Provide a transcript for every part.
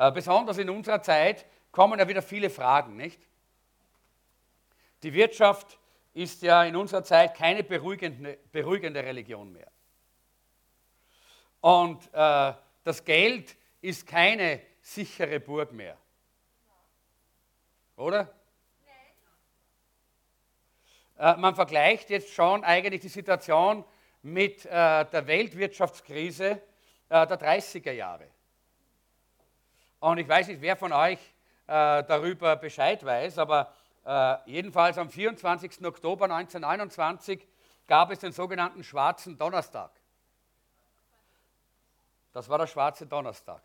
Äh, besonders in unserer Zeit kommen ja wieder viele Fragen, nicht? Die Wirtschaft ist ja in unserer Zeit keine beruhigende, beruhigende Religion mehr. Und äh, das Geld ist keine sichere Burg mehr. Oder? Äh, man vergleicht jetzt schon eigentlich die Situation mit äh, der Weltwirtschaftskrise äh, der 30er Jahre. Und ich weiß nicht, wer von euch äh, darüber Bescheid weiß, aber äh, jedenfalls am 24. Oktober 1929 gab es den sogenannten Schwarzen Donnerstag. Das war der Schwarze Donnerstag.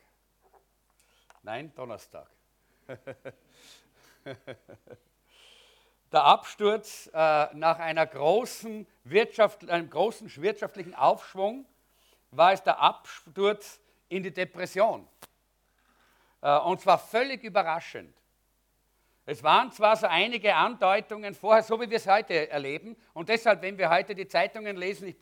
Nein, Donnerstag. der Absturz äh, nach einer großen Wirtschaft, einem großen wirtschaftlichen Aufschwung war es der Absturz in die Depression. Äh, und zwar völlig überraschend. Es waren zwar so einige Andeutungen vorher, so wie wir es heute erleben, und deshalb, wenn wir heute die Zeitungen lesen, ich,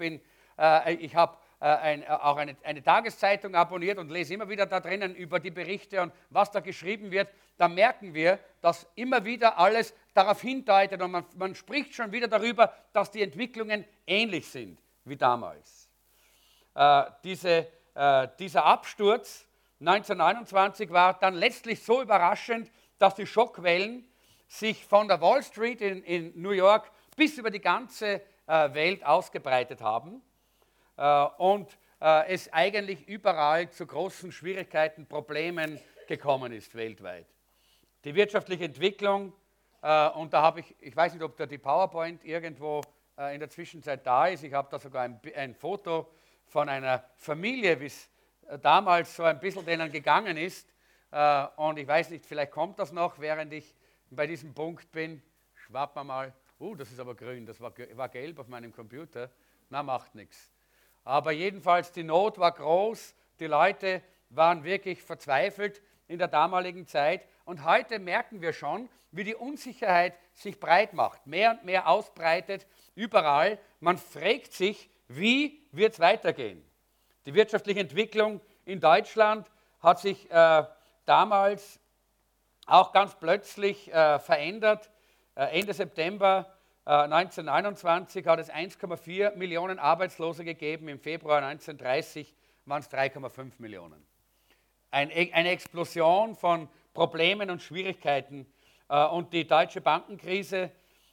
äh, ich habe äh, ein, auch eine, eine, Tageszeitung abonniert und lese immer wieder da drinnen über die Berichte und was da geschrieben wird, da merken wir, dass immer wieder alles darauf hindeutet und man, man spricht schon wieder darüber, dass die Entwicklungen ähnlich sind wie damals. Äh, diese, äh, dieser Absturz 1929 war dann letztlich so überraschend, dass die Schockwellen sich von der Wall Street in, in New York bis über die ganze äh, Welt ausgebreitet haben äh, und äh, es eigentlich überall zu großen Schwierigkeiten, Problemen gekommen ist weltweit. Die wirtschaftliche Entwicklung, äh, und da habe ich, ich weiß nicht, ob da die PowerPoint irgendwo äh, in der Zwischenzeit da ist, ich habe da sogar ein, ein Foto von einer Familie, wie es damals so ein bisschen denen gegangen ist. Äh, und ich weiß nicht, vielleicht kommt das noch, während ich bei diesem Punkt bin. Schwapp mal. Uh, das ist aber grün, das war, war gelb auf meinem Computer. Na, macht nichts. Aber jedenfalls, die Not war groß, die Leute waren wirklich verzweifelt in der damaligen Zeit. Und heute merken wir schon, wie die Unsicherheit sich breit macht, mehr und mehr ausbreitet, überall. Man fragt sich, wie wird es weitergehen? Die wirtschaftliche Entwicklung in Deutschland hat sich äh, damals auch ganz plötzlich äh, verändert. Äh, Ende September 1929 äh, hat es 1,4 Millionen Arbeitslose gegeben, im Februar 1930 waren es 3,5 Millionen. Ein, e, eine Explosion von Problemen und Schwierigkeiten. Äh, und die deutsche Bankenkrise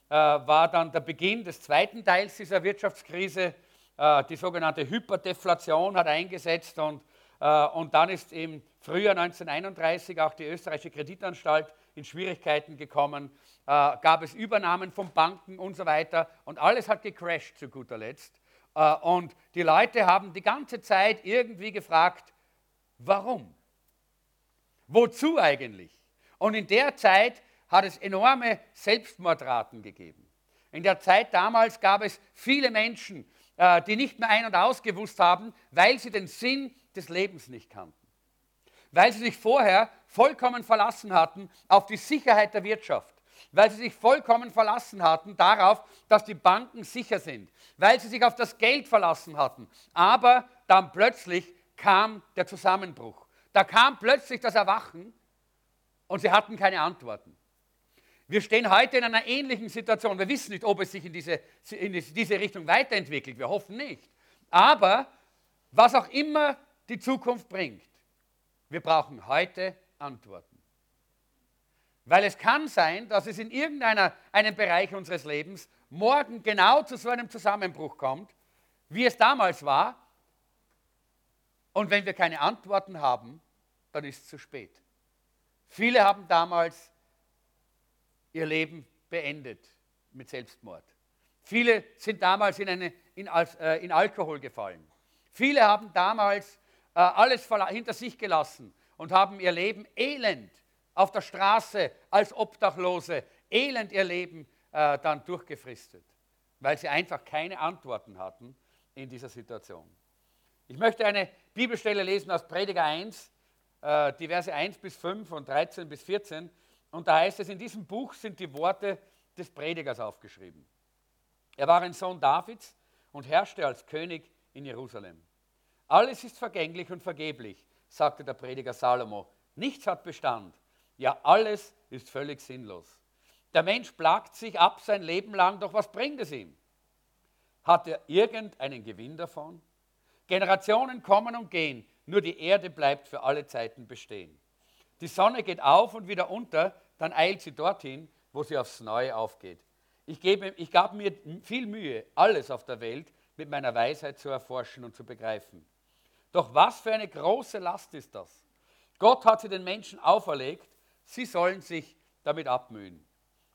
äh, war dann der Beginn des zweiten Teils dieser Wirtschaftskrise. Die sogenannte Hyperdeflation hat eingesetzt und, und dann ist im Frühjahr 1931 auch die österreichische Kreditanstalt in Schwierigkeiten gekommen, äh, gab es Übernahmen von Banken und so weiter und alles hat gecrashed zu guter Letzt. Äh, und die Leute haben die ganze Zeit irgendwie gefragt, warum? Wozu eigentlich? Und in der Zeit hat es enorme Selbstmordraten gegeben. In der Zeit damals gab es viele Menschen, äh, die nicht mehr ein- und ausgewusst haben, weil sie den Sinn des Lebens nicht kannten weil sie sich vorher vollkommen verlassen hatten auf die Sicherheit der Wirtschaft, weil sie sich vollkommen verlassen hatten darauf, dass die Banken sicher sind, weil sie sich auf das Geld verlassen hatten. Aber dann plötzlich kam der Zusammenbruch. Da kam plötzlich das Erwachen und sie hatten keine Antworten. Wir stehen heute in einer ähnlichen Situation. Wir wissen nicht, ob es sich in diese, in diese Richtung weiterentwickelt. Wir hoffen nicht. Aber was auch immer die Zukunft bringt, wir brauchen heute Antworten. Weil es kann sein, dass es in irgendeinem Bereich unseres Lebens morgen genau zu so einem Zusammenbruch kommt, wie es damals war. Und wenn wir keine Antworten haben, dann ist es zu spät. Viele haben damals ihr Leben beendet mit Selbstmord. Viele sind damals in, eine, in, äh, in Alkohol gefallen. Viele haben damals äh, alles hinter sich gelassen und haben ihr Leben elend auf der Straße als Obdachlose, elend ihr Leben äh, dann durchgefristet, weil sie einfach keine Antworten hatten in dieser Situation. Ich möchte eine Bibelstelle lesen aus Prediger 1, äh, die Verse 1 bis 5 und 13 bis 14. Und da heißt es, in diesem Buch sind die Worte des Predigers aufgeschrieben. Er war ein Sohn Davids und herrschte als König in Jerusalem. Alles ist vergänglich und vergeblich, sagte der Prediger Salomo. Nichts hat Bestand. Ja, alles ist völlig sinnlos. Der Mensch plagt sich ab sein Leben lang, doch was bringt es ihm? Hat er irgendeinen Gewinn davon? Generationen kommen und gehen, nur die Erde bleibt für alle Zeiten bestehen. Die Sonne geht auf und wieder unter, dann eilt sie dorthin, wo sie aufs Neue aufgeht. Ich, gebe, ich gab mir viel Mühe, alles auf der Welt mit meiner Weisheit zu erforschen und zu begreifen. Doch was für eine große Last ist das? Gott hat sie den Menschen auferlegt, sie sollen sich damit abmühen.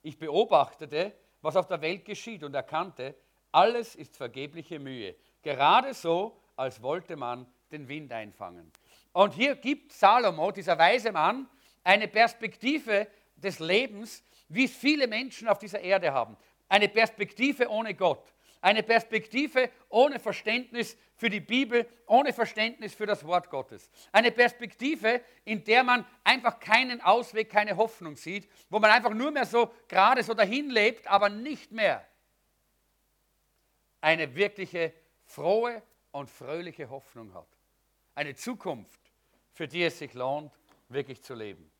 Ich beobachtete, was auf der Welt geschieht und erkannte, alles ist vergebliche Mühe. Gerade so, als wollte man den Wind einfangen. Und hier gibt Salomo, dieser weise Mann, eine Perspektive des Lebens, wie es viele Menschen auf dieser Erde haben. Eine Perspektive ohne Gott. Eine Perspektive ohne Verständnis für die Bibel, ohne Verständnis für das Wort Gottes. Eine Perspektive, in der man einfach keinen Ausweg, keine Hoffnung sieht, wo man einfach nur mehr so gerade so dahin lebt, aber nicht mehr eine wirkliche frohe und fröhliche Hoffnung hat. Eine Zukunft, für die es sich lohnt, wirklich zu leben.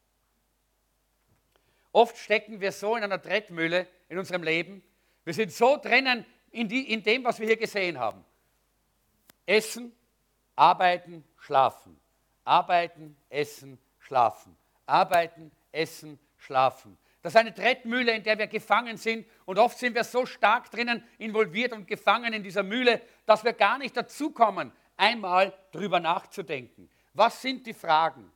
Oft stecken wir so in einer Trettmühle in unserem Leben. Wir sind so drinnen in, die, in dem, was wir hier gesehen haben. Essen, arbeiten, schlafen. Arbeiten, essen, schlafen. Arbeiten, essen, schlafen. Das ist eine Trettmühle, in der wir gefangen sind. Und oft sind wir so stark drinnen involviert und gefangen in dieser Mühle, dass wir gar nicht dazukommen, einmal drüber nachzudenken. Was sind die Fragen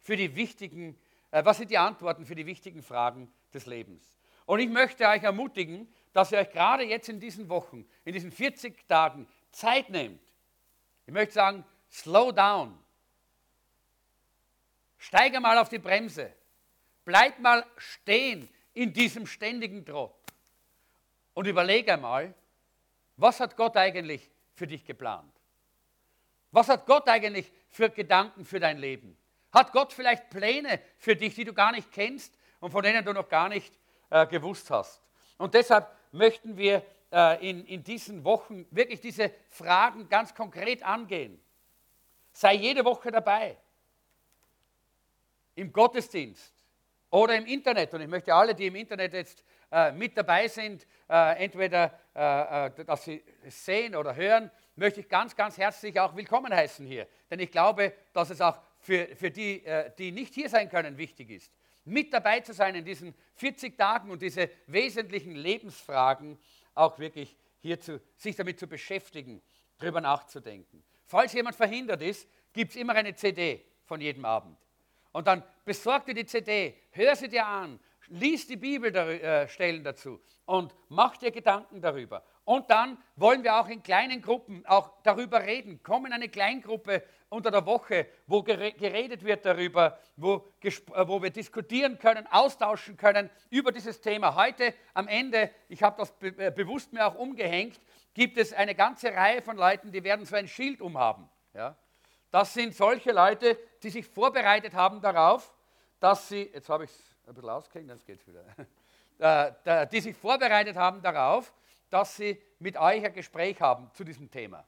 für die wichtigen, äh, was sind die Antworten für die wichtigen Fragen des Lebens? Und ich möchte euch ermutigen, dass ihr euch gerade jetzt in diesen Wochen, in diesen 40 Tagen Zeit nehmt. Ich möchte sagen, slow down. Steige mal auf die Bremse. Bleib mal stehen in diesem ständigen Trott und überlege einmal, was hat Gott eigentlich für dich geplant? Was hat Gott eigentlich für Gedanken für dein Leben? Hat Gott vielleicht Pläne für dich, die du gar nicht kennst und von denen du noch gar nicht äh, gewusst hast? Und deshalb möchten wir äh, in, in diesen Wochen wirklich diese Fragen ganz konkret angehen. Sei jede Woche dabei. Im Gottesdienst, oder im Internet. Und ich möchte alle, die im Internet jetzt äh, mit dabei sind, äh, entweder, äh, äh, dass sie sehen oder hören, möchte ich ganz, ganz herzlich auch willkommen heißen hier. Denn ich glaube, dass es auch für, für die, äh, die nicht hier sein können, wichtig ist, mit dabei zu sein in diesen 40 Tagen und diese wesentlichen Lebensfragen auch wirklich hier zu, sich damit zu beschäftigen, darüber nachzudenken. Falls jemand verhindert ist, gibt es immer eine CD von jedem Abend. Und dann besorg dir die CD, hör sie dir an, lies die Bibelstellen äh, dazu und mach dir Gedanken darüber. Und dann wollen wir auch in kleinen Gruppen auch darüber reden. Komm in eine Kleingruppe unter der Woche, wo geredet wird darüber, wo, äh, wo wir diskutieren können, austauschen können über dieses Thema. Heute am Ende, ich habe das be äh, bewusst mir auch umgehängt, gibt es eine ganze Reihe von Leuten, die werden so ein Schild umhaben. Ja? Das sind solche Leute, die sich vorbereitet haben darauf, dass sie, jetzt habe ich es ein bisschen jetzt geht es wieder, äh, die sich vorbereitet haben darauf, dass sie mit euch ein Gespräch haben zu diesem Thema.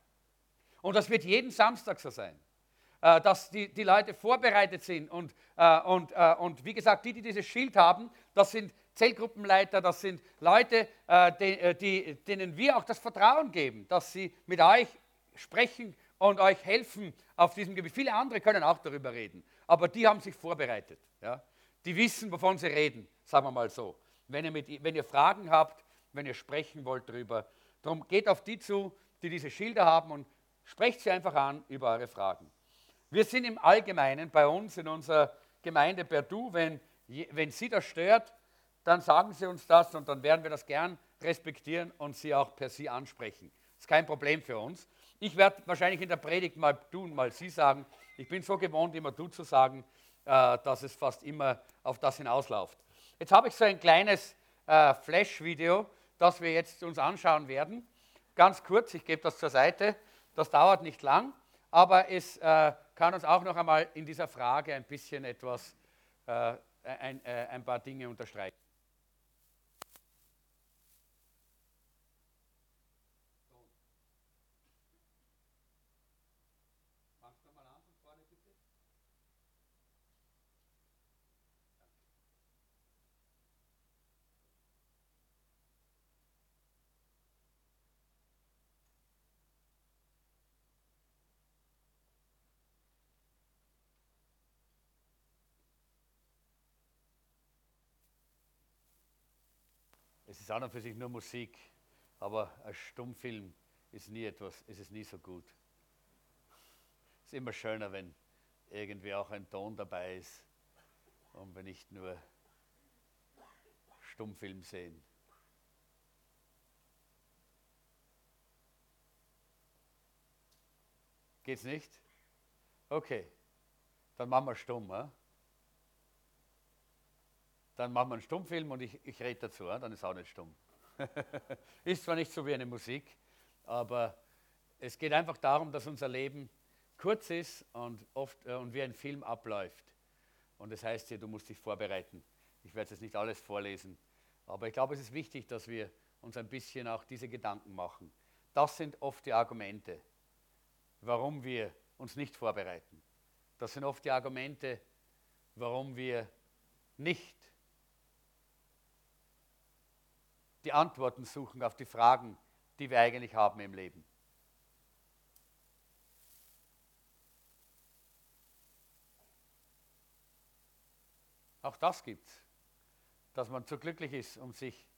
Und das wird jeden Samstag so sein, äh, dass die, die Leute vorbereitet sind. Und, äh, und, und wie gesagt, die, die dieses Schild haben, das sind Zellgruppenleiter, das sind Leute, die, denen wir auch das Vertrauen geben, dass sie mit euch sprechen und euch helfen auf diesem Gebiet. Viele andere können auch darüber reden, aber die haben sich vorbereitet. Ja? Die wissen, wovon sie reden, sagen wir mal so. Wenn ihr, mit, wenn ihr Fragen habt, wenn ihr sprechen wollt darüber, darum geht auf die zu, die diese Schilder haben und sprecht sie einfach an über eure Fragen. Wir sind im Allgemeinen bei uns in unserer Gemeinde per Du, wenn, wenn Sie das stört, dann sagen Sie uns das und dann werden wir das gern respektieren und Sie auch per Sie ansprechen. Das ist kein Problem für uns. Ich werde wahrscheinlich in der Predigt mal du und mal sie sagen. Ich bin so gewohnt, immer du zu sagen, dass es fast immer auf das hinausläuft. Jetzt habe ich so ein kleines äh, Flash-Video, das wir jetzt uns anschauen werden. Ganz kurz, ich gebe das zur Seite. Das dauert nicht lang, aber es äh, kann uns auch noch einmal in dieser Frage ein bisschen etwas, ein, ein paar Dinge unterstreichen. Es ist an und für sich nur Musik, aber ein Stummfilm ist nie etwas, ist es nie so gut. Es ist immer schöner, wenn irgendwie auch ein Ton dabei ist und wir nicht nur Stummfilm sehen. Geht's nicht? Okay, dann machen wir stumm. He? Dann machen wir einen Stummfilm und ich, ich rede dazu, dann ist auch nicht stumm. ist zwar nicht so wie eine Musik, aber es geht einfach darum, dass unser Leben kurz ist und, oft, äh, und wie ein Film abläuft. Und das heißt hier, du musst dich vorbereiten. Ich werde jetzt nicht alles vorlesen, aber ich glaube, es ist wichtig, dass wir uns ein bisschen auch diese Gedanken machen. Das sind oft die Argumente warum wir uns nicht vorbereiten. Das sind oft die Argumente, warum wir nicht die Antworten suchen auf die Fragen, die wir eigentlich haben im Leben. Auch das gibt es, dass man zu glücklich ist, um sich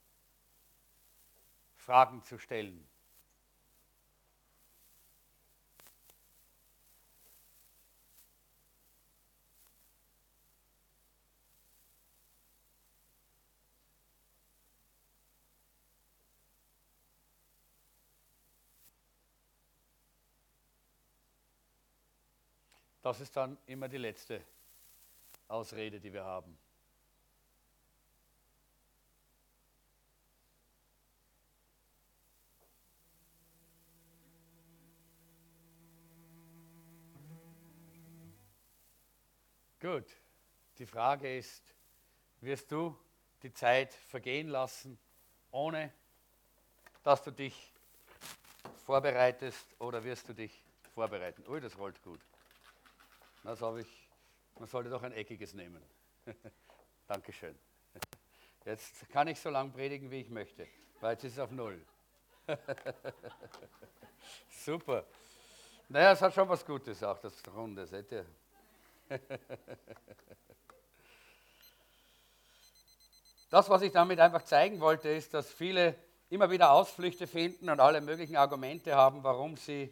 Fragen zu stellen. Das ist dann immer die letzte Ausrede, die wir haben. Gut, die Frage ist, wirst du die Zeit vergehen lassen, ohne dass du dich vorbereitest oder wirst du dich vorbereiten? Ui, das rollt gut. Das habe ich, man sollte doch ein eckiges nehmen. Dankeschön. Jetzt kann ich so lang predigen, wie ich möchte, weil jetzt ist es auf Null. Super. Naja, es hat schon was Gutes auch, das Runde, seht ihr? Das, was ich damit einfach zeigen wollte, ist, dass viele immer wieder Ausflüchte finden und alle möglichen Argumente haben, warum sie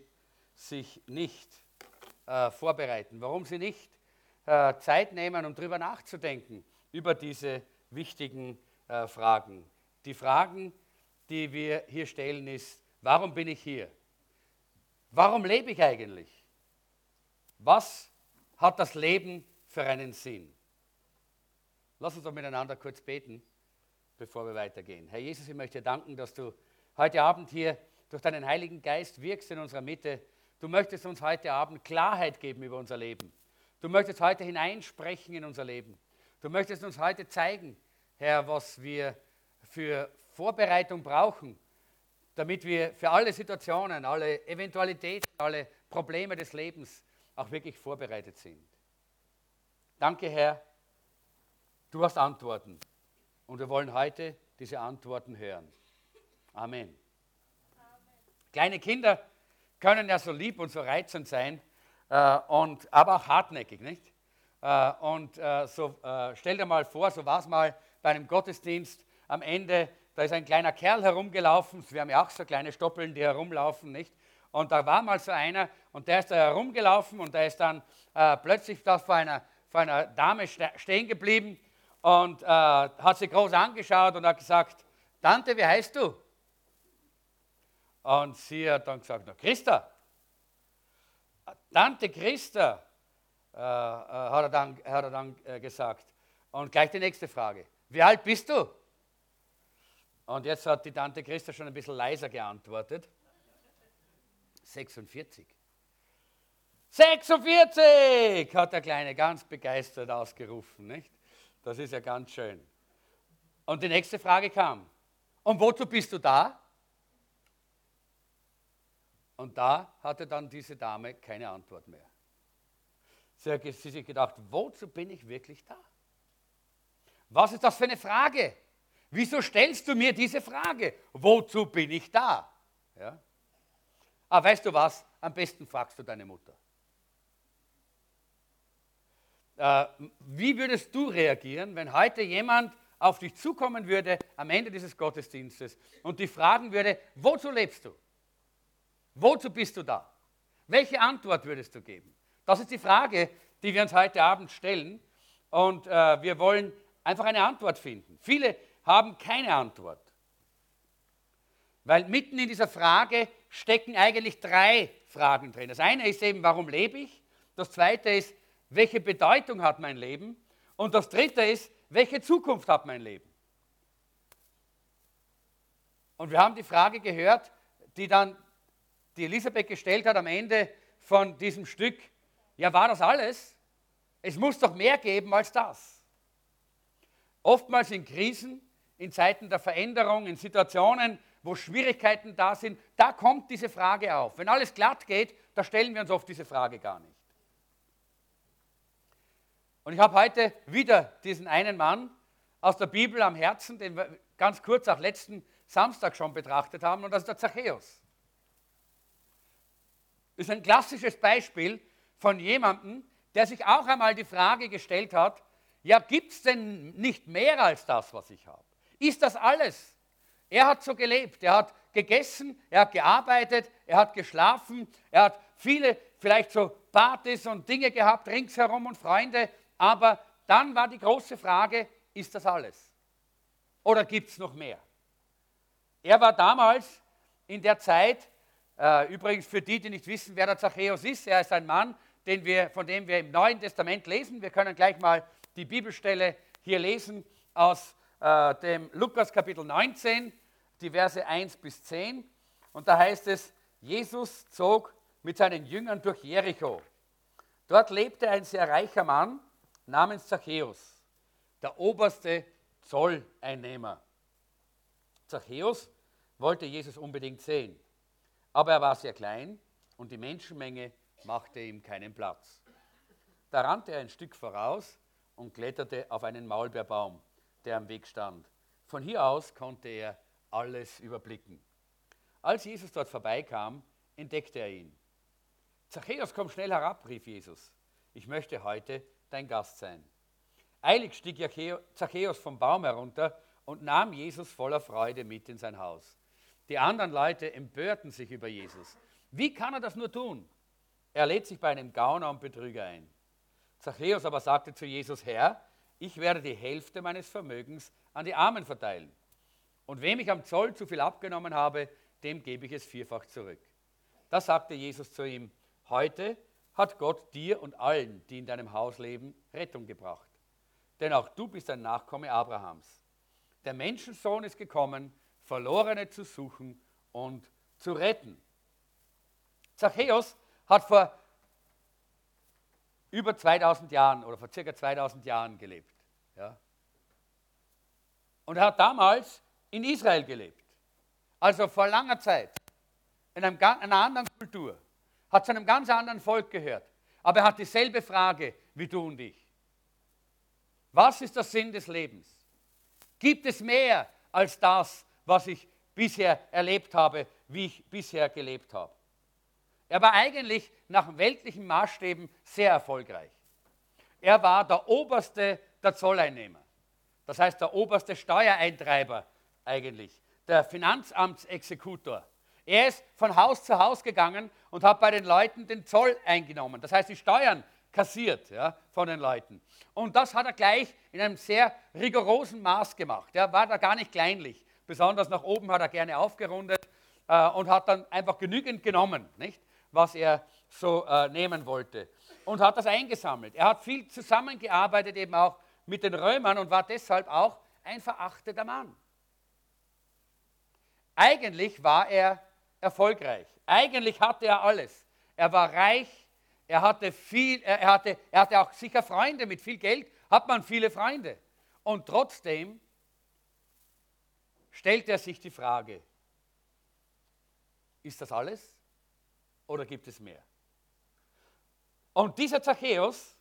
sich nicht äh, vorbereiten, warum sie nicht äh, Zeit nehmen, um darüber nachzudenken, über diese wichtigen äh, Fragen. Die Fragen, die wir hier stellen, ist, warum bin ich hier? Warum lebe ich eigentlich? Was hat das Leben für einen Sinn? Lass uns doch miteinander kurz beten, bevor wir weitergehen. Herr Jesus, ich möchte dir danken, dass du heute Abend hier durch deinen Heiligen Geist wirkst in unserer Mitte Du möchtest uns heute Abend Klarheit geben über unser Leben. Du möchtest heute hineinsprechen in unser Leben. Du möchtest uns heute zeigen, Herr, was wir für Vorbereitung brauchen, damit wir für alle Situationen, alle Eventualitäten, alle Probleme des Lebens auch wirklich vorbereitet sind. Danke, Herr. Du hast Antworten und wir wollen heute diese Antworten hören. Amen. Amen. Kleine Kinder können ja so lieb und so reizend sein, äh, und, aber auch hartnäckig, nicht? Äh, und äh, so, äh, stell dir mal vor, so war es mal bei einem Gottesdienst am Ende, da ist ein kleiner Kerl herumgelaufen, wir haben ja auch so kleine Stoppeln, die herumlaufen, nicht? Und da war mal so einer und der ist da herumgelaufen und der ist dann äh, plötzlich da vor einer, vor einer Dame stehen geblieben und äh, hat sie groß angeschaut und hat gesagt, Tante, wie heißt du? Und sie hat dann gesagt, Christa, Tante Christa, äh, äh, hat er dann, hat er dann äh, gesagt. Und gleich die nächste Frage, wie alt bist du? Und jetzt hat die Tante Christa schon ein bisschen leiser geantwortet. 46. 46, hat der Kleine ganz begeistert ausgerufen, nicht? Das ist ja ganz schön. Und die nächste Frage kam, und wozu bist du da? Und da hatte dann diese Dame keine Antwort mehr. Sie hat sich gedacht, wozu bin ich wirklich da? Was ist das für eine Frage? Wieso stellst du mir diese Frage? Wozu bin ich da? Ja? Ah, weißt du was? Am besten fragst du deine Mutter. Äh, wie würdest du reagieren, wenn heute jemand auf dich zukommen würde am Ende dieses Gottesdienstes und dich fragen würde, wozu lebst du? Wozu bist du da? Welche Antwort würdest du geben? Das ist die Frage, die wir uns heute Abend stellen und äh, wir wollen einfach eine Antwort finden. Viele haben keine Antwort, weil mitten in dieser Frage stecken eigentlich drei Fragen drin. Das eine ist eben, warum lebe ich? Das zweite ist, welche Bedeutung hat mein Leben? Und das dritte ist, welche Zukunft hat mein Leben? Und wir haben die Frage gehört, die dann die Elisabeth gestellt hat am Ende von diesem Stück. Ja, war das alles? Es muss doch mehr geben als das. Oftmals in Krisen, in Zeiten der Veränderung, in Situationen, wo Schwierigkeiten da sind, da kommt diese Frage auf. Wenn alles glatt geht, da stellen wir uns oft diese Frage gar nicht. Und ich habe heute wieder diesen einen Mann aus der Bibel am Herzen, den wir ganz kurz auch letzten Samstag schon betrachtet haben, und das ist der Zachäus. Ist ein klassisches Beispiel von jemandem, der sich auch einmal die Frage gestellt hat, ja, gibt es denn nicht mehr als das, was ich habe? Ist das alles? Er hat so gelebt, er hat gegessen, er hat gearbeitet, er hat geschlafen, er hat viele vielleicht so Partys und Dinge gehabt ringsherum und Freunde, aber dann war die große Frage, ist das alles? Oder gibt es noch mehr? Er war damals in der Zeit, übrigens für die, die nicht wissen, wer der Zachäus ist, er ist ein Mann, wir, von dem wir im Neuen Testament lesen. Wir können gleich mal die Bibelstelle hier lesen aus äh, dem Lukas Kapitel 19, die Verse 1 bis 10. Und da heißt es, Jesus zog mit seinen Jüngern durch Jericho. Dort lebte ein sehr reicher Mann namens Zachäus, der oberste Zolleinnehmer. Zachäus wollte Jesus unbedingt sehen, aber er war sehr klein und die Menschenmenge machte ihm keinen Platz. Da rannte er ein Stück voraus und kletterte auf einen Maulbeerbaum der am Weg stand. Von hier aus konnte er alles überblicken. Als Jesus dort vorbeikam, entdeckte er ihn. Zachäus, komm schnell herab, rief Jesus. Ich möchte heute dein Gast sein. Eilig stieg Zachäus vom Baum herunter und nahm Jesus voller Freude mit in sein Haus. Die anderen Leute empörten sich über Jesus. Wie kann er das nur tun? Er lädt sich bei einem Gauner und Betrüger ein. Zachäus aber sagte zu Jesus, Herr, ich werde die Hälfte meines Vermögens an die Armen verteilen. Und wem ich am Zoll zu viel abgenommen habe, dem gebe ich es vierfach zurück. Da sagte Jesus zu ihm, heute hat Gott dir und allen, die in deinem Haus leben, Rettung gebracht. Denn auch du bist ein Nachkomme Abrahams. Der Menschensohn ist gekommen, Verlorene zu suchen und zu retten. Zachäus hat vor über 2000 Jahren oder vor circa 2000 Jahren gelebt. Ja. Und er hat damals in Israel gelebt. Also vor langer Zeit. In einem, einer anderen Kultur. Hat zu einem ganz anderen Volk gehört. Aber er hat dieselbe Frage wie du und ich. Was ist der Sinn des Lebens? Gibt es mehr als das, was ich bisher erlebt habe, wie ich bisher gelebt habe? Er war eigentlich nach weltlichen Maßstäben sehr erfolgreich. Er war der oberste der Zolleinnehmer. Das heißt, der oberste Steuereintreiber eigentlich, der Finanzamtsexekutor. Er ist von Haus zu Haus gegangen und hat bei den Leuten den Zoll eingenommen. Das heißt, die Steuern kassiert ja, von den Leuten. Und das hat er gleich in einem sehr rigorosen Maß gemacht. Er war da gar nicht kleinlich. Besonders nach oben hat er gerne aufgerundet äh, und hat dann einfach genügend genommen. Nicht? was er so äh, nehmen wollte. Und hat das eingesammelt. Er hat viel zusammengearbeitet eben auch mit den Römern und war deshalb auch ein verachteter Mann. Eigentlich war er erfolgreich. Eigentlich hatte er alles. Er war reich, er hatte viel, er hatte, er hatte auch sicher Freunde mit viel Geld, hat man viele Freunde. Und trotzdem stellt er sich die Frage, ist das alles? oder gibt es mehr? Und dieser Zachäus,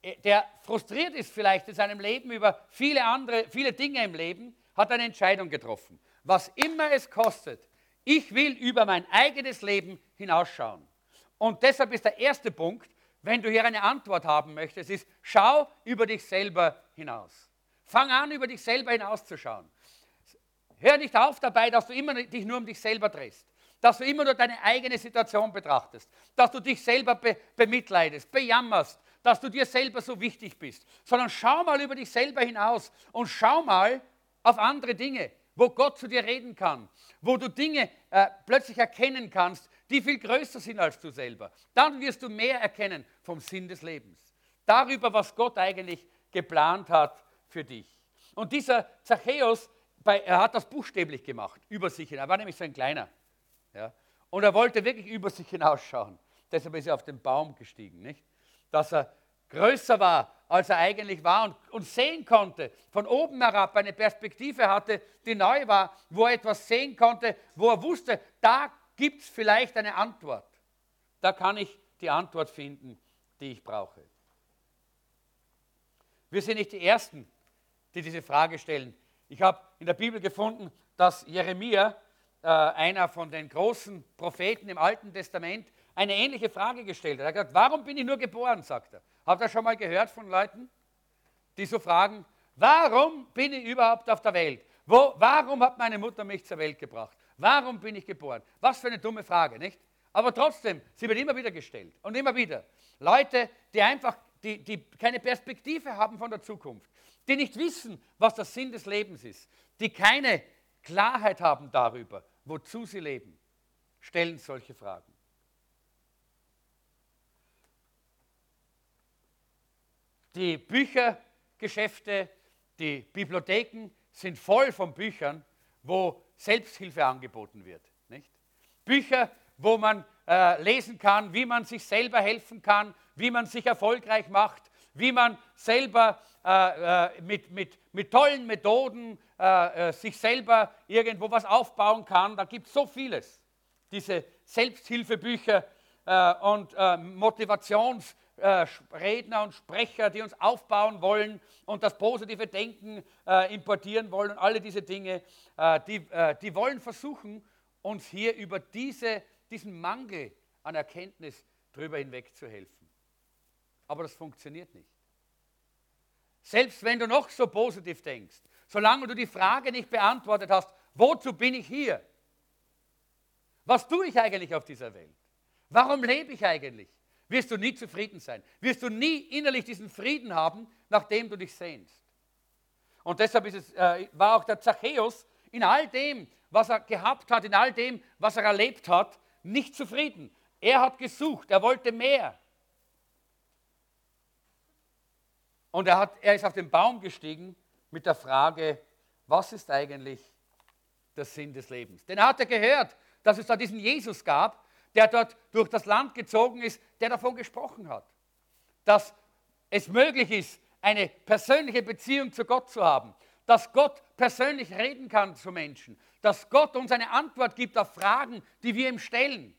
äh, der frustriert ist vielleicht in seinem Leben über viele andere, viele Dinge im Leben, hat eine Entscheidung getroffen. Was immer es kostet, ich will über mein eigenes Leben hinausschauen. Und deshalb ist der erste Punkt, wenn du hier eine Antwort haben möchtest, ist, schau über dich selber hinaus. Fang an, über dich selber hinauszuschauen. Hör nicht auf dabei, dass du immer dich nur um dich selber drehst. Dass du immer nur deine eigene Situation betrachtest. Dass du dich selber be bemitleidest, bejammerst, dass du dir selber so wichtig bist. Sondern schau mal über dich selber hinaus und schau mal auf andere Dinge, wo Gott zu dir reden kann, wo du Dinge äh, plötzlich erkennen kannst, die viel größer sind als du selber. Dann wirst du mehr erkennen vom Sinn des Lebens. Darüber, was Gott eigentlich geplant hat für dich. Und dieser Zachäus, er hat das buchstäblich gemacht, über sich hin. Er war nämlich so ein kleiner. Ja? Und er wollte wirklich über sich hinausschauen. Deshalb ist er auf den Baum gestiegen, nicht? Dass er größer war, als er eigentlich war und, und sehen konnte, von oben herab eine Perspektive hatte, die neu war, wo er etwas sehen konnte, wo er wusste, da gibt es vielleicht eine Antwort. Da kann ich die Antwort finden, die ich brauche. Wir sind nicht die Ersten, die diese Frage stellen. Ich habe in der Bibel gefunden, dass Jeremia, äh, einer von den großen Propheten im Alten Testament, eine ähnliche Frage gestellt hat. Er hat gesagt, warum bin ich nur geboren, sagt er. Habt ihr schon mal gehört von Leuten, die so fragen, warum bin ich überhaupt auf der Welt? Wo, warum hat meine Mutter mich zur Welt gebracht? Warum bin ich geboren? Was für eine dumme Frage, nicht? Aber trotzdem, sie wird immer wieder gestellt und immer wieder. Leute, die einfach, die, die keine Perspektive haben von der Zukunft, die nicht wissen, was der Sinn des Lebens ist, die keine Klarheit haben darüber, wozu sie leben, stellen solche Fragen. Die Büchergeschäfte, die Bibliotheken sind voll von Büchern, wo Selbsthilfe angeboten wird. Nicht? Bücher, wo man äh, lesen kann, wie man sich selber helfen kann, wie man sich erfolgreich macht, wie man selber äh, äh, mit, mit, mit tollen Methoden äh, äh, sich selber irgendwo was aufbauen kann. Da gibt es so vieles. Diese Selbsthilfebücher äh, und äh, Redner und Sprecher, die uns aufbauen wollen und das positive Denken äh, importieren wollen und alle diese Dinge, äh, die, äh, die wollen versuchen, uns hier über diese, diesen Mangel an Erkenntnis drüber hinweg zu helfen. Aber das funktioniert nicht. Selbst wenn du noch so positiv denkst, solange du die Frage nicht beantwortet hast, wozu bin ich hier? Was tue ich eigentlich auf dieser Welt? Warum lebe ich eigentlich? wirst du nie zufrieden sein. Wirst du nie innerlich diesen Frieden haben, nach dem du dich sehnst. Und deshalb es, äh, war auch der Zachäus in all dem, was er gehabt hat, in all dem, was er erlebt hat, nicht zufrieden. Er hat gesucht, er wollte mehr. Und er, hat, er ist auf den Baum gestiegen mit der Frage, was ist eigentlich der Sinn des Lebens? Denn er hatte gehört, dass es da diesen Jesus gab, der dort durch das Land gezogen ist, der davon gesprochen hat, dass es möglich ist, eine persönliche Beziehung zu Gott zu haben, dass Gott persönlich reden kann zu Menschen, dass Gott uns eine Antwort gibt auf Fragen, die wir ihm stellen.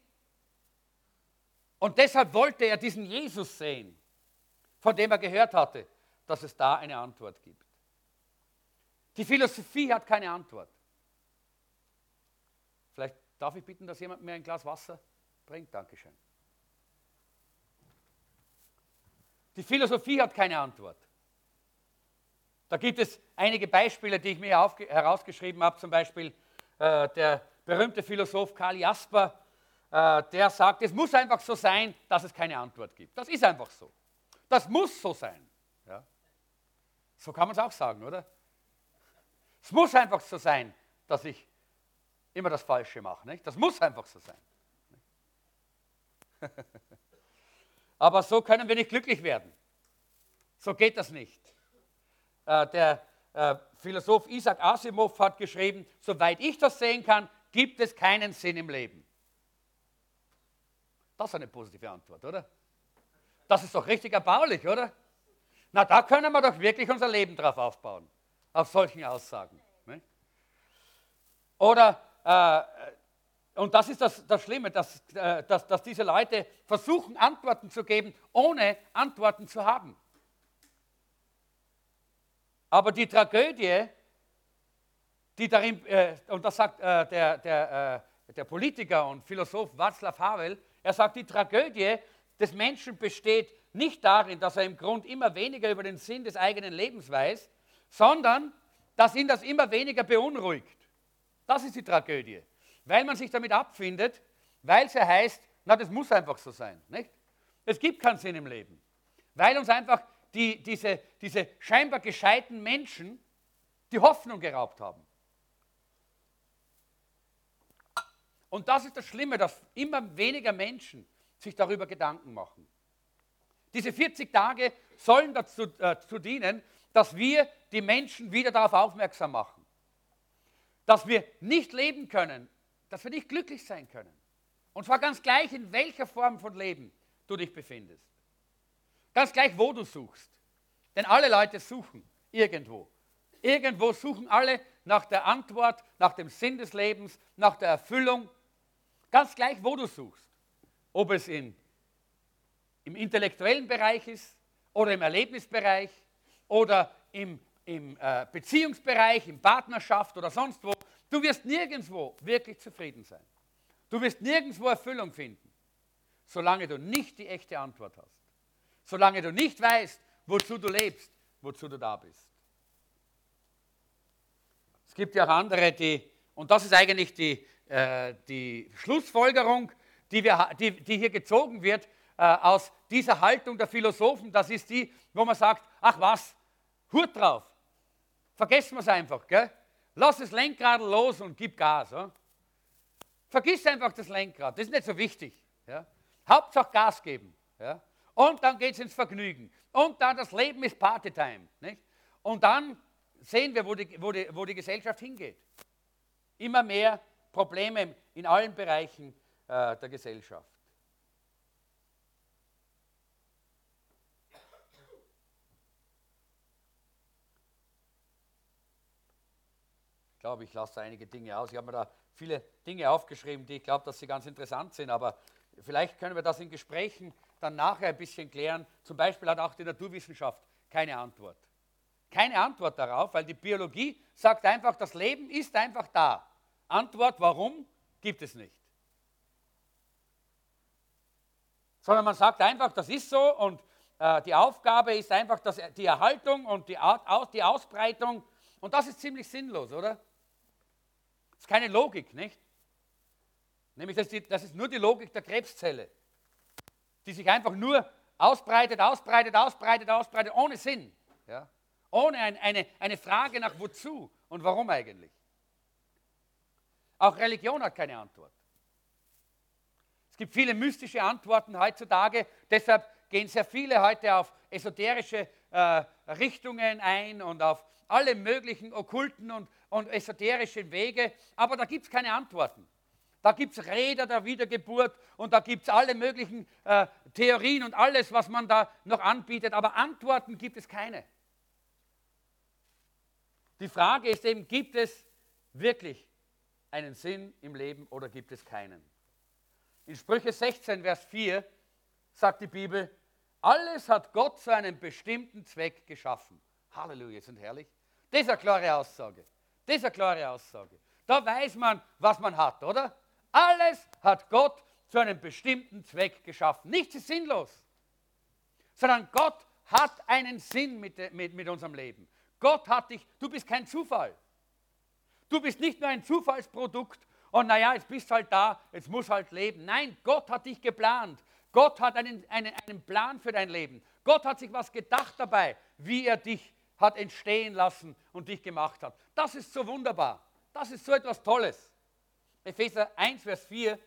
Und deshalb wollte er diesen Jesus sehen, von dem er gehört hatte, dass es da eine Antwort gibt. Die Philosophie hat keine Antwort. Vielleicht darf ich bitten, dass jemand mir ein Glas Wasser bringt. Dankeschön. Die Philosophie hat keine Antwort. Da gibt es einige Beispiele, die ich mir herausgeschrieben habe, zum Beispiel äh, der berühmte Philosoph Karl Jasper, äh, der sagt, es muss einfach so sein, dass es keine Antwort gibt. Das ist einfach so. Das muss so sein. Ja? So kann man es auch sagen, oder? Es muss einfach so sein, dass ich immer das Falsche mache. Nicht? Das muss einfach so sein. Aber so können wir nicht glücklich werden. So geht das nicht. Äh, der äh, Philosoph Isaac Asimov hat geschrieben, soweit ich das sehen kann, gibt es keinen Sinn im Leben. Das ist eine positive Antwort, oder? Das ist doch richtig erbaulich, oder? Na, da können wir doch wirklich unser Leben drauf aufbauen, auf solchen Aussagen. Oder äh, und das ist das, das Schlimme, dass, äh, dass, dass diese Leute versuchen, Antworten zu geben, ohne Antworten zu haben. Aber die Tragödie, die darin, äh, und das sagt äh, der, der, äh, der Politiker und Philosoph Václav Havel, er sagt, die Tragödie des Menschen besteht nicht darin, dass er im Grund immer weniger über den Sinn des eigenen Lebens weiß, sondern dass ihn das immer weniger beunruhigt. Das ist die Tragödie. Weil man sich damit abfindet, weil es ja heißt, na, das muss einfach so sein. Nicht? Es gibt keinen Sinn im Leben. Weil uns einfach die, diese, diese scheinbar gescheiten Menschen die Hoffnung geraubt haben. Und das ist das Schlimme, dass immer weniger Menschen sich darüber Gedanken machen. Diese 40 Tage sollen dazu äh, dienen, dass wir die Menschen wieder darauf aufmerksam machen. Dass wir nicht leben können, dass wir nicht glücklich sein können. Und zwar ganz gleich, in welcher Form von Leben du dich befindest. Ganz gleich, wo du suchst. Denn alle Leute suchen irgendwo. Irgendwo suchen alle nach der Antwort, nach dem Sinn des Lebens, nach der Erfüllung. Ganz gleich, wo du suchst. Ob es in, im intellektuellen Bereich ist oder im Erlebnisbereich oder im, im äh, Beziehungsbereich, in Partnerschaft oder sonst wo. Du wirst nirgendwo wirklich zufrieden sein. Du wirst nirgendwo Erfüllung finden, solange du nicht die echte Antwort hast. Solange du nicht weißt, wozu du lebst, wozu du da bist. Es gibt ja auch andere, die, und das ist eigentlich die, äh, die Schlussfolgerung, die, wir, die, die hier gezogen wird äh, aus dieser Haltung der Philosophen, das ist die, wo man sagt, ach was, Hut drauf, vergessen wir es einfach, gell? lass das Lenkrad los und gib Gas. Ja? Vergiss einfach das Lenkrad, das ist nicht so wichtig. Ja? Hauptsache Gas geben. Ja? Und dann geht es ins Vergnügen. Und dann das Leben ist Partytime. Nicht? Und dann sehen wir, wo die, wo, die, wo die Gesellschaft hingeht. Immer mehr Probleme in allen Bereichen äh, der Gesellschaft. Ich glaube, ich lasse einige Dinge aus. Ich habe mir da viele Dinge aufgeschrieben, die ich glaube, dass sie ganz interessant sind, aber vielleicht können wir das in Gesprächen dann nachher ein bisschen klären. Zum Beispiel hat auch die Naturwissenschaft keine Antwort. Keine Antwort darauf, weil die Biologie sagt einfach, das Leben ist einfach da. Antwort, warum, gibt es nicht. Sondern man sagt einfach, das ist so und äh, die Aufgabe ist einfach dass die Erhaltung und die, Aus, die Ausbreitung. Und das ist ziemlich sinnlos, oder? Ist keine Logik, nicht? Nämlich, das das ist nur die Logik der Krebszelle, die sich einfach nur ausbreitet, ausbreitet, ausbreitet, ausbreitet, ohne Sinn. Ja? Ohne ein, eine, eine Frage nach wozu und warum eigentlich. Auch Religion hat keine Antwort. Es gibt viele mystische Antworten heutzutage, deshalb gehen sehr viele heute auf esoterische äh, Richtungen ein und auf alle möglichen okkulten und, und esoterischen Wege, aber da gibt es keine Antworten. Da gibt es Räder der Wiedergeburt und da gibt es alle möglichen äh, Theorien und alles, was man da noch anbietet, aber Antworten gibt es keine. Die Frage ist eben, gibt es wirklich einen Sinn im Leben oder gibt es keinen? In Sprüche 16, Vers 4 sagt die Bibel, alles hat Gott zu einem bestimmten Zweck geschaffen. Halleluja, sind herrlich. Das ist eine klare Aussage. Das ist eine klare Aussage. Da weiß man, was man hat, oder? Alles hat Gott zu einem bestimmten Zweck geschaffen. Nichts ist sinnlos, sondern Gott hat einen Sinn mit, mit, mit unserem Leben. Gott hat dich, du bist kein Zufall. Du bist nicht nur ein Zufallsprodukt und naja, jetzt bist du halt da, jetzt muss halt leben. Nein, Gott hat dich geplant. Gott hat einen, einen, einen Plan für dein Leben. Gott hat sich was gedacht dabei, wie er dich hat entstehen lassen und dich gemacht hat. Das ist so wunderbar. Das ist so etwas Tolles. Epheser 1, Vers 4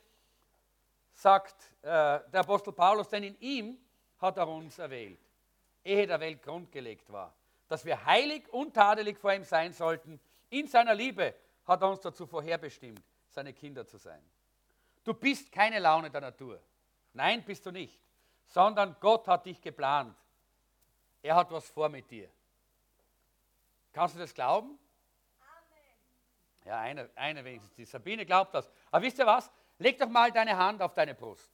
sagt äh, der Apostel Paulus, denn in ihm hat er uns erwählt, ehe der Welt grundgelegt war, dass wir heilig und tadelig vor ihm sein sollten. In seiner Liebe hat er uns dazu vorherbestimmt, seine Kinder zu sein. Du bist keine Laune der Natur. Nein, bist du nicht. Sondern Gott hat dich geplant. Er hat was vor mit dir. Kannst du das glauben? Ja, eine, eine wenigstens. Die Sabine glaubt das. Aber wisst ihr was? Leg doch mal deine Hand auf deine Brust.